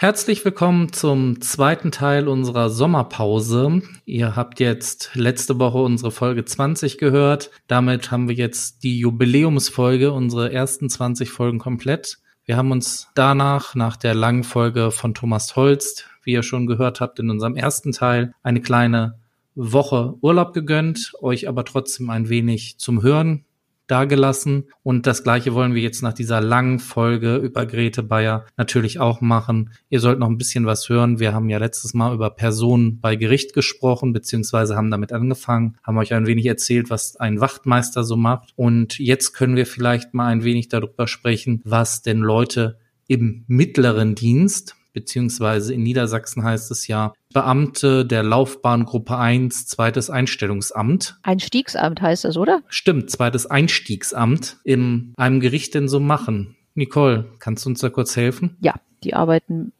Herzlich willkommen zum zweiten Teil unserer Sommerpause. Ihr habt jetzt letzte Woche unsere Folge 20 gehört. Damit haben wir jetzt die Jubiläumsfolge, unsere ersten 20 Folgen komplett. Wir haben uns danach, nach der langen Folge von Thomas Holst, wie ihr schon gehört habt in unserem ersten Teil, eine kleine Woche Urlaub gegönnt, euch aber trotzdem ein wenig zum Hören dagelassen. Und das gleiche wollen wir jetzt nach dieser langen Folge über Grete Bayer natürlich auch machen. Ihr sollt noch ein bisschen was hören. Wir haben ja letztes Mal über Personen bei Gericht gesprochen, beziehungsweise haben damit angefangen, haben euch ein wenig erzählt, was ein Wachtmeister so macht. Und jetzt können wir vielleicht mal ein wenig darüber sprechen, was denn Leute im mittleren Dienst, beziehungsweise in Niedersachsen heißt es ja Beamte der Laufbahngruppe 1, zweites Einstellungsamt. Einstiegsamt heißt das, oder? Stimmt, zweites Einstiegsamt in einem Gericht denn so machen. Nicole, kannst du uns da kurz helfen? Ja, die arbeiten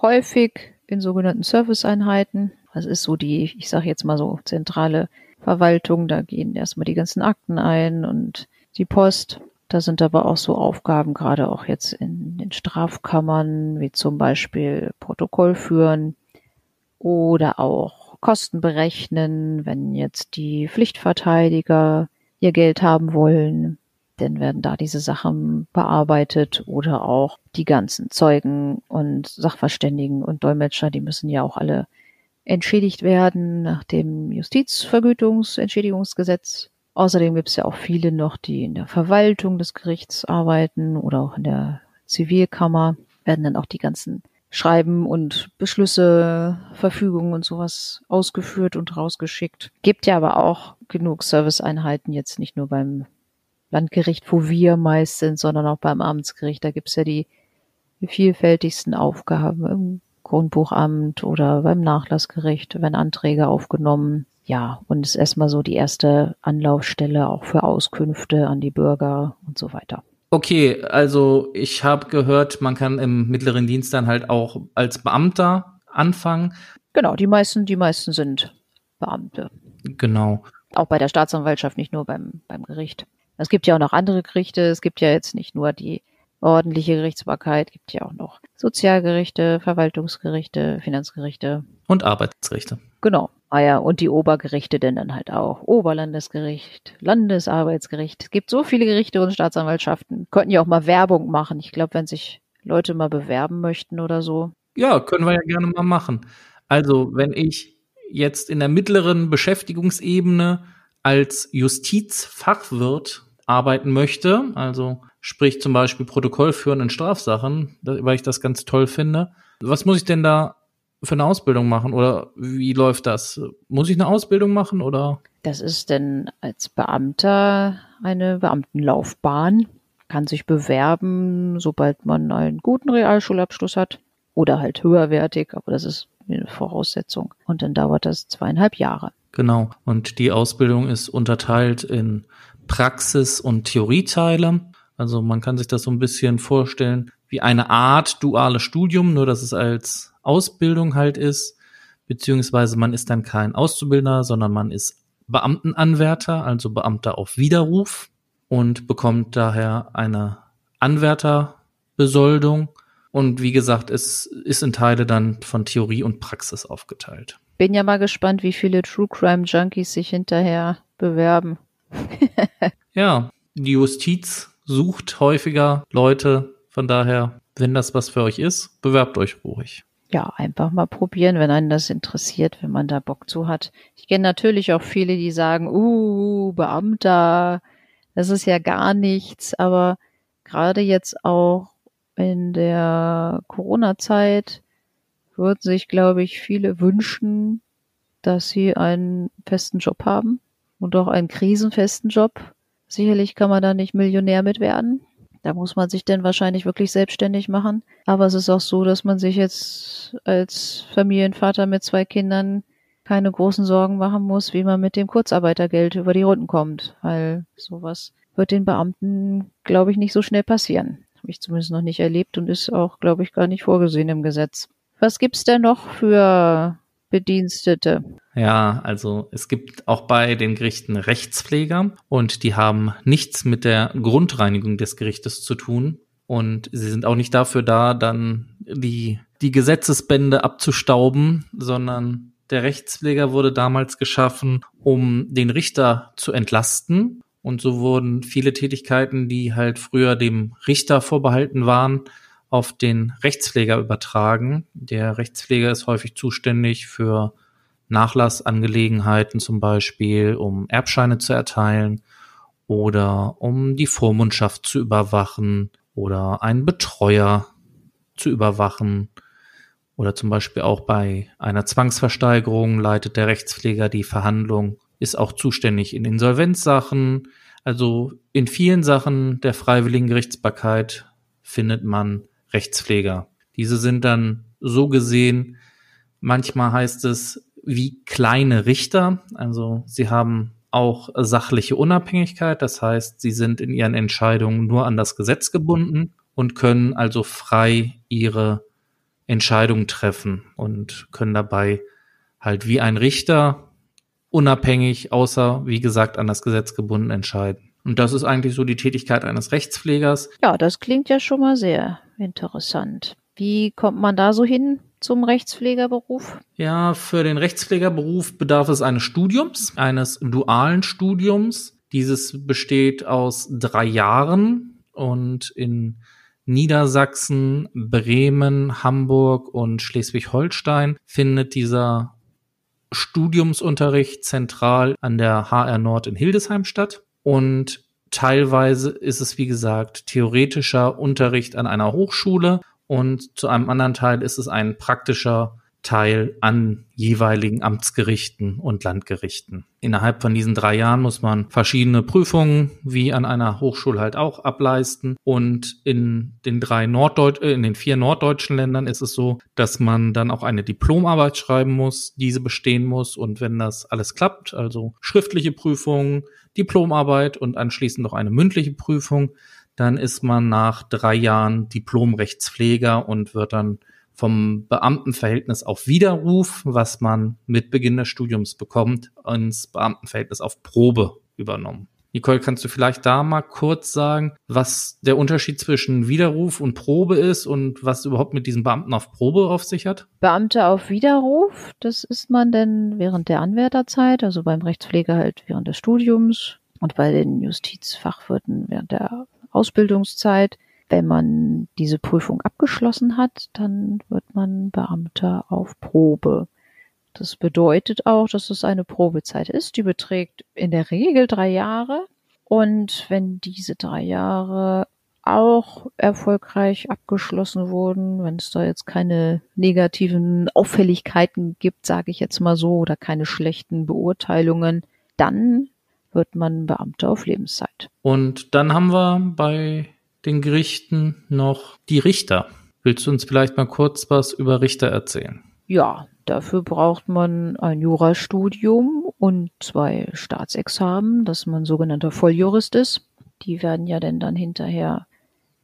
häufig in sogenannten Serviceeinheiten. Das ist so die, ich sage jetzt mal so, zentrale Verwaltung. Da gehen erstmal die ganzen Akten ein und die Post. Da sind aber auch so Aufgaben, gerade auch jetzt in den Strafkammern, wie zum Beispiel Protokoll führen oder auch Kosten berechnen, wenn jetzt die Pflichtverteidiger ihr Geld haben wollen, dann werden da diese Sachen bearbeitet oder auch die ganzen Zeugen und Sachverständigen und Dolmetscher, die müssen ja auch alle entschädigt werden nach dem Justizvergütungsentschädigungsgesetz. Außerdem gibt es ja auch viele noch, die in der Verwaltung des Gerichts arbeiten oder auch in der Zivilkammer, werden dann auch die ganzen Schreiben und Beschlüsse, Verfügungen und sowas ausgeführt und rausgeschickt. Gibt ja aber auch genug Serviceeinheiten, jetzt nicht nur beim Landgericht, wo wir meist sind, sondern auch beim Amtsgericht. Da gibt's ja die, die vielfältigsten Aufgaben im Grundbuchamt oder beim Nachlassgericht, wenn Anträge aufgenommen ja, und ist erstmal so die erste Anlaufstelle auch für Auskünfte an die Bürger und so weiter. Okay, also ich habe gehört, man kann im mittleren Dienst dann halt auch als Beamter anfangen. Genau, die meisten, die meisten sind Beamte. Genau. Auch bei der Staatsanwaltschaft, nicht nur beim, beim Gericht. Es gibt ja auch noch andere Gerichte. Es gibt ja jetzt nicht nur die ordentliche Gerichtsbarkeit, gibt ja auch noch Sozialgerichte, Verwaltungsgerichte, Finanzgerichte. Und Arbeitsgerichte. Genau. Ah ja, und die Obergerichte denn dann halt auch. Oberlandesgericht, Landesarbeitsgericht. Es gibt so viele Gerichte und Staatsanwaltschaften. Könnten ja auch mal Werbung machen. Ich glaube, wenn sich Leute mal bewerben möchten oder so. Ja, können wir ja gerne mal machen. Also, wenn ich jetzt in der mittleren Beschäftigungsebene als Justizfachwirt arbeiten möchte, also sprich zum Beispiel Protokoll führen in Strafsachen, weil ich das ganz toll finde. Was muss ich denn da für eine Ausbildung machen oder wie läuft das? Muss ich eine Ausbildung machen oder? Das ist denn als Beamter eine Beamtenlaufbahn, kann sich bewerben, sobald man einen guten Realschulabschluss hat oder halt höherwertig, aber das ist eine Voraussetzung. Und dann dauert das zweieinhalb Jahre. Genau. Und die Ausbildung ist unterteilt in Praxis- und Theorieteile. Also man kann sich das so ein bisschen vorstellen wie eine Art duales Studium, nur dass es als Ausbildung halt ist, beziehungsweise man ist dann kein Auszubildender, sondern man ist Beamtenanwärter, also Beamter auf Widerruf und bekommt daher eine Anwärterbesoldung. Und wie gesagt, es ist in Teile dann von Theorie und Praxis aufgeteilt. Bin ja mal gespannt, wie viele True Crime Junkies sich hinterher bewerben. ja, die Justiz sucht häufiger Leute. Von daher, wenn das was für euch ist, bewerbt euch ruhig ja, einfach mal probieren, wenn einen das interessiert, wenn man da Bock zu hat. Ich kenne natürlich auch viele, die sagen, uh, Beamter, das ist ja gar nichts, aber gerade jetzt auch in der Corona-Zeit würden sich, glaube ich, viele wünschen, dass sie einen festen Job haben und auch einen krisenfesten Job. Sicherlich kann man da nicht Millionär mit werden, da muss man sich dann wahrscheinlich wirklich selbstständig machen. Aber es ist auch so, dass man sich jetzt als Familienvater mit zwei Kindern keine großen Sorgen machen muss, wie man mit dem Kurzarbeitergeld über die Runden kommt, weil sowas wird den Beamten, glaube ich, nicht so schnell passieren. Habe ich zumindest noch nicht erlebt und ist auch, glaube ich, gar nicht vorgesehen im Gesetz. Was gibt's denn noch für Bedienstete. Ja, also es gibt auch bei den Gerichten Rechtspfleger und die haben nichts mit der Grundreinigung des Gerichtes zu tun und sie sind auch nicht dafür da, dann die die Gesetzesbände abzustauben, sondern der Rechtspfleger wurde damals geschaffen, um den Richter zu entlasten. Und so wurden viele Tätigkeiten, die halt früher dem Richter vorbehalten waren, auf den Rechtspfleger übertragen. Der Rechtspfleger ist häufig zuständig für Nachlassangelegenheiten zum Beispiel, um Erbscheine zu erteilen oder um die Vormundschaft zu überwachen oder einen Betreuer zu überwachen. Oder zum Beispiel auch bei einer Zwangsversteigerung leitet der Rechtspfleger die Verhandlung, ist auch zuständig in Insolvenzsachen. Also in vielen Sachen der freiwilligen Gerichtsbarkeit findet man Rechtspfleger. Diese sind dann so gesehen, manchmal heißt es wie kleine Richter. Also sie haben auch sachliche Unabhängigkeit. Das heißt, sie sind in ihren Entscheidungen nur an das Gesetz gebunden und können also frei ihre Entscheidungen treffen und können dabei halt wie ein Richter unabhängig, außer wie gesagt an das Gesetz gebunden entscheiden. Und das ist eigentlich so die Tätigkeit eines Rechtspflegers. Ja, das klingt ja schon mal sehr interessant. Wie kommt man da so hin zum Rechtspflegerberuf? Ja, für den Rechtspflegerberuf bedarf es eines Studiums, eines dualen Studiums. Dieses besteht aus drei Jahren und in Niedersachsen, Bremen, Hamburg und Schleswig-Holstein findet dieser Studiumsunterricht zentral an der HR Nord in Hildesheim statt. Und teilweise ist es, wie gesagt, theoretischer Unterricht an einer Hochschule und zu einem anderen Teil ist es ein praktischer Teil an jeweiligen Amtsgerichten und Landgerichten. Innerhalb von diesen drei Jahren muss man verschiedene Prüfungen wie an einer Hochschule halt auch ableisten. Und in den drei Norddeutsch, äh, in den vier norddeutschen Ländern ist es so, dass man dann auch eine Diplomarbeit schreiben muss, diese bestehen muss. Und wenn das alles klappt, also schriftliche Prüfungen, Diplomarbeit und anschließend noch eine mündliche Prüfung, dann ist man nach drei Jahren Diplomrechtspfleger und wird dann vom Beamtenverhältnis auf Widerruf, was man mit Beginn des Studiums bekommt, ins Beamtenverhältnis auf Probe übernommen. Nicole, kannst du vielleicht da mal kurz sagen, was der Unterschied zwischen Widerruf und Probe ist und was überhaupt mit diesem Beamten auf Probe auf sich hat? Beamte auf Widerruf, das ist man denn während der Anwärterzeit, also beim Rechtspfleger halt während des Studiums und bei den Justizfachwirten während der Ausbildungszeit. Wenn man diese Prüfung abgeschlossen hat, dann wird man Beamter auf Probe. Das bedeutet auch, dass es eine Probezeit ist. Die beträgt in der Regel drei Jahre. Und wenn diese drei Jahre auch erfolgreich abgeschlossen wurden, wenn es da jetzt keine negativen Auffälligkeiten gibt, sage ich jetzt mal so, oder keine schlechten Beurteilungen, dann wird man Beamter auf Lebenszeit. Und dann haben wir bei den Gerichten noch die Richter. Willst du uns vielleicht mal kurz was über Richter erzählen? Ja, dafür braucht man ein Jurastudium und zwei Staatsexamen, dass man sogenannter Volljurist ist. Die werden ja denn dann hinterher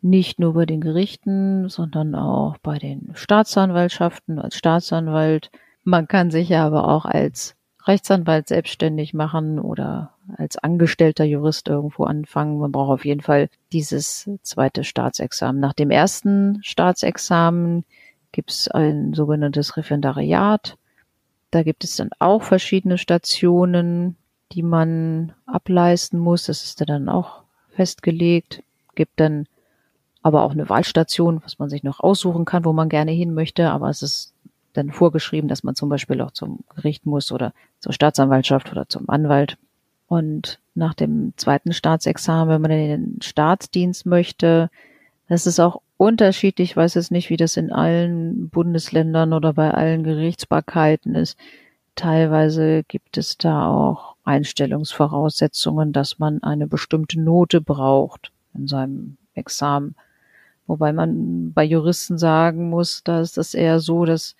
nicht nur bei den Gerichten, sondern auch bei den Staatsanwaltschaften als Staatsanwalt. Man kann sich ja aber auch als Rechtsanwalt selbstständig machen oder als angestellter Jurist irgendwo anfangen. Man braucht auf jeden Fall dieses zweite Staatsexamen. Nach dem ersten Staatsexamen gibt es ein sogenanntes Referendariat. Da gibt es dann auch verschiedene Stationen, die man ableisten muss. Das ist dann auch festgelegt. Gibt dann aber auch eine Wahlstation, was man sich noch aussuchen kann, wo man gerne hin möchte. Aber es ist dann vorgeschrieben, dass man zum Beispiel auch zum Gericht muss oder zur Staatsanwaltschaft oder zum Anwalt. Und nach dem zweiten Staatsexamen, wenn man in den Staatsdienst möchte, das ist auch unterschiedlich. Ich weiß jetzt nicht, wie das in allen Bundesländern oder bei allen Gerichtsbarkeiten ist. Teilweise gibt es da auch Einstellungsvoraussetzungen, dass man eine bestimmte Note braucht in seinem Examen. Wobei man bei Juristen sagen muss, da ist das eher so, dass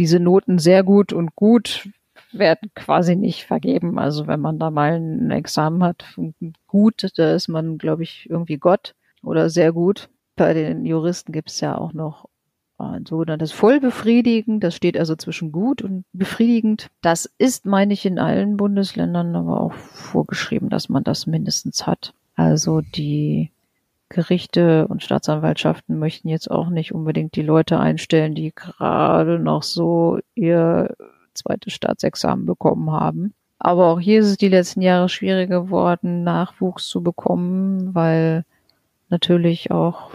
diese Noten sehr gut und gut werden quasi nicht vergeben. Also wenn man da mal ein Examen hat, gut, da ist man, glaube ich, irgendwie Gott oder sehr gut. Bei den Juristen gibt es ja auch noch ein sogenanntes Vollbefriedigend. Das steht also zwischen gut und befriedigend. Das ist, meine ich, in allen Bundesländern aber auch vorgeschrieben, dass man das mindestens hat. Also die Gerichte und Staatsanwaltschaften möchten jetzt auch nicht unbedingt die Leute einstellen, die gerade noch so ihr zweites Staatsexamen bekommen haben. Aber auch hier ist es die letzten Jahre schwieriger geworden, Nachwuchs zu bekommen, weil natürlich auch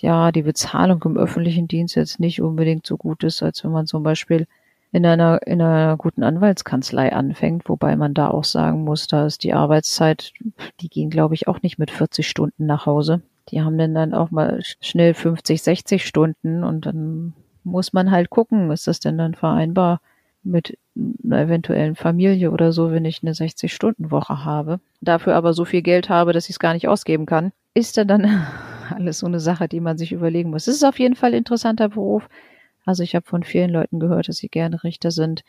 ja die Bezahlung im öffentlichen Dienst jetzt nicht unbedingt so gut ist, als wenn man zum Beispiel in einer, in einer guten Anwaltskanzlei anfängt, wobei man da auch sagen muss, da ist die Arbeitszeit, die gehen, glaube ich, auch nicht mit 40 Stunden nach Hause. Die haben dann dann auch mal schnell 50, 60 Stunden und dann muss man halt gucken, ist das denn dann vereinbar mit einer eventuellen Familie oder so, wenn ich eine 60-Stunden-Woche habe, dafür aber so viel Geld habe, dass ich es gar nicht ausgeben kann, ist dann dann alles so eine Sache, die man sich überlegen muss. Es ist auf jeden Fall ein interessanter Beruf. Also ich habe von vielen Leuten gehört, dass sie gerne Richter sind,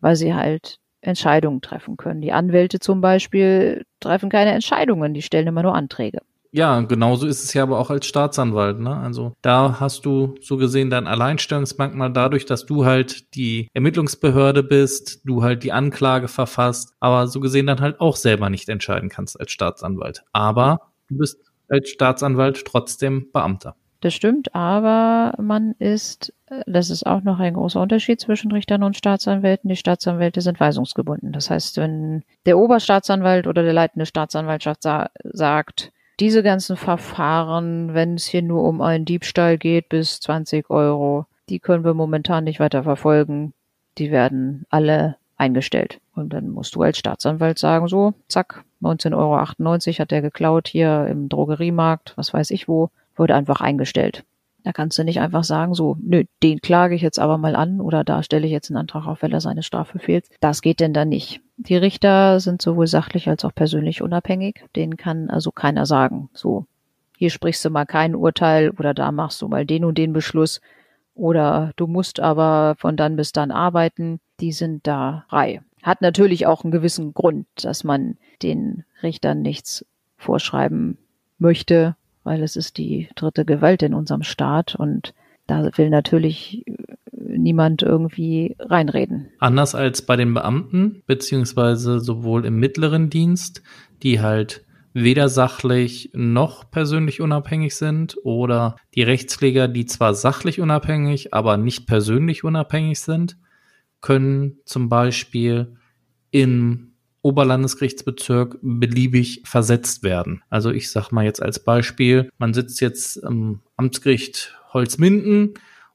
weil sie halt Entscheidungen treffen können. Die Anwälte zum Beispiel treffen keine Entscheidungen, die stellen immer nur Anträge. Ja, genauso ist es ja aber auch als Staatsanwalt. Ne? Also da hast du so gesehen dein Alleinstellungsmerkmal dadurch, dass du halt die Ermittlungsbehörde bist, du halt die Anklage verfasst, aber so gesehen dann halt auch selber nicht entscheiden kannst als Staatsanwalt. Aber du bist als Staatsanwalt trotzdem Beamter. Das stimmt, aber man ist, das ist auch noch ein großer Unterschied zwischen Richtern und Staatsanwälten. Die Staatsanwälte sind weisungsgebunden. Das heißt, wenn der Oberstaatsanwalt oder der leitende Staatsanwaltschaft sa sagt, diese ganzen Verfahren, wenn es hier nur um einen Diebstahl geht, bis 20 Euro, die können wir momentan nicht weiter verfolgen. Die werden alle eingestellt. Und dann musst du als Staatsanwalt sagen, so, zack, 19,98 Euro hat der geklaut hier im Drogeriemarkt, was weiß ich wo wurde einfach eingestellt. Da kannst du nicht einfach sagen, so, nö, den klage ich jetzt aber mal an oder da stelle ich jetzt einen Antrag auf, weil er seine Strafe fehlt. Das geht denn dann nicht. Die Richter sind sowohl sachlich als auch persönlich unabhängig. Denen kann also keiner sagen, so, hier sprichst du mal kein Urteil oder da machst du mal den und den Beschluss oder du musst aber von dann bis dann arbeiten. Die sind da frei. Hat natürlich auch einen gewissen Grund, dass man den Richtern nichts vorschreiben möchte weil es ist die dritte Gewalt in unserem Staat und da will natürlich niemand irgendwie reinreden. Anders als bei den Beamten, beziehungsweise sowohl im mittleren Dienst, die halt weder sachlich noch persönlich unabhängig sind oder die Rechtspfleger, die zwar sachlich unabhängig, aber nicht persönlich unabhängig sind, können zum Beispiel im Oberlandesgerichtsbezirk beliebig versetzt werden. Also ich sag mal jetzt als Beispiel, man sitzt jetzt am Amtsgericht Holzminden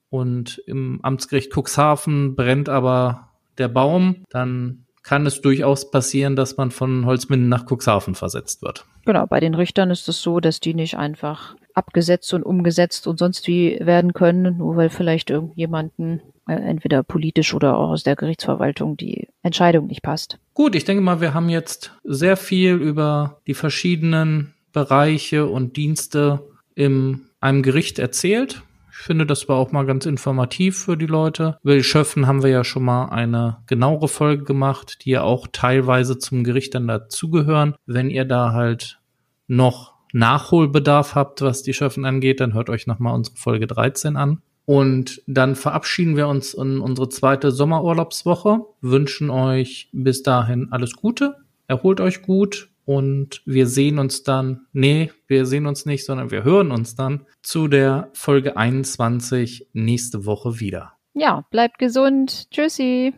und im Amtsgericht Cuxhaven brennt aber der Baum, dann kann es durchaus passieren, dass man von Holzminden nach Cuxhaven versetzt wird. Genau, bei den Richtern ist es so, dass die nicht einfach abgesetzt und umgesetzt und sonst wie werden können, nur weil vielleicht irgendjemanden entweder politisch oder auch aus der Gerichtsverwaltung die Entscheidung nicht passt. Gut, ich denke mal, wir haben jetzt sehr viel über die verschiedenen Bereiche und Dienste in einem Gericht erzählt. Ich finde, das war auch mal ganz informativ für die Leute. Über die Schöffen haben wir ja schon mal eine genauere Folge gemacht, die ja auch teilweise zum Gericht dann dazugehören. Wenn ihr da halt noch Nachholbedarf habt, was die Schöffen angeht, dann hört euch nochmal unsere Folge 13 an. Und dann verabschieden wir uns in unsere zweite Sommerurlaubswoche, wünschen euch bis dahin alles Gute, erholt euch gut und wir sehen uns dann, nee, wir sehen uns nicht, sondern wir hören uns dann zu der Folge 21 nächste Woche wieder. Ja, bleibt gesund. Tschüssi.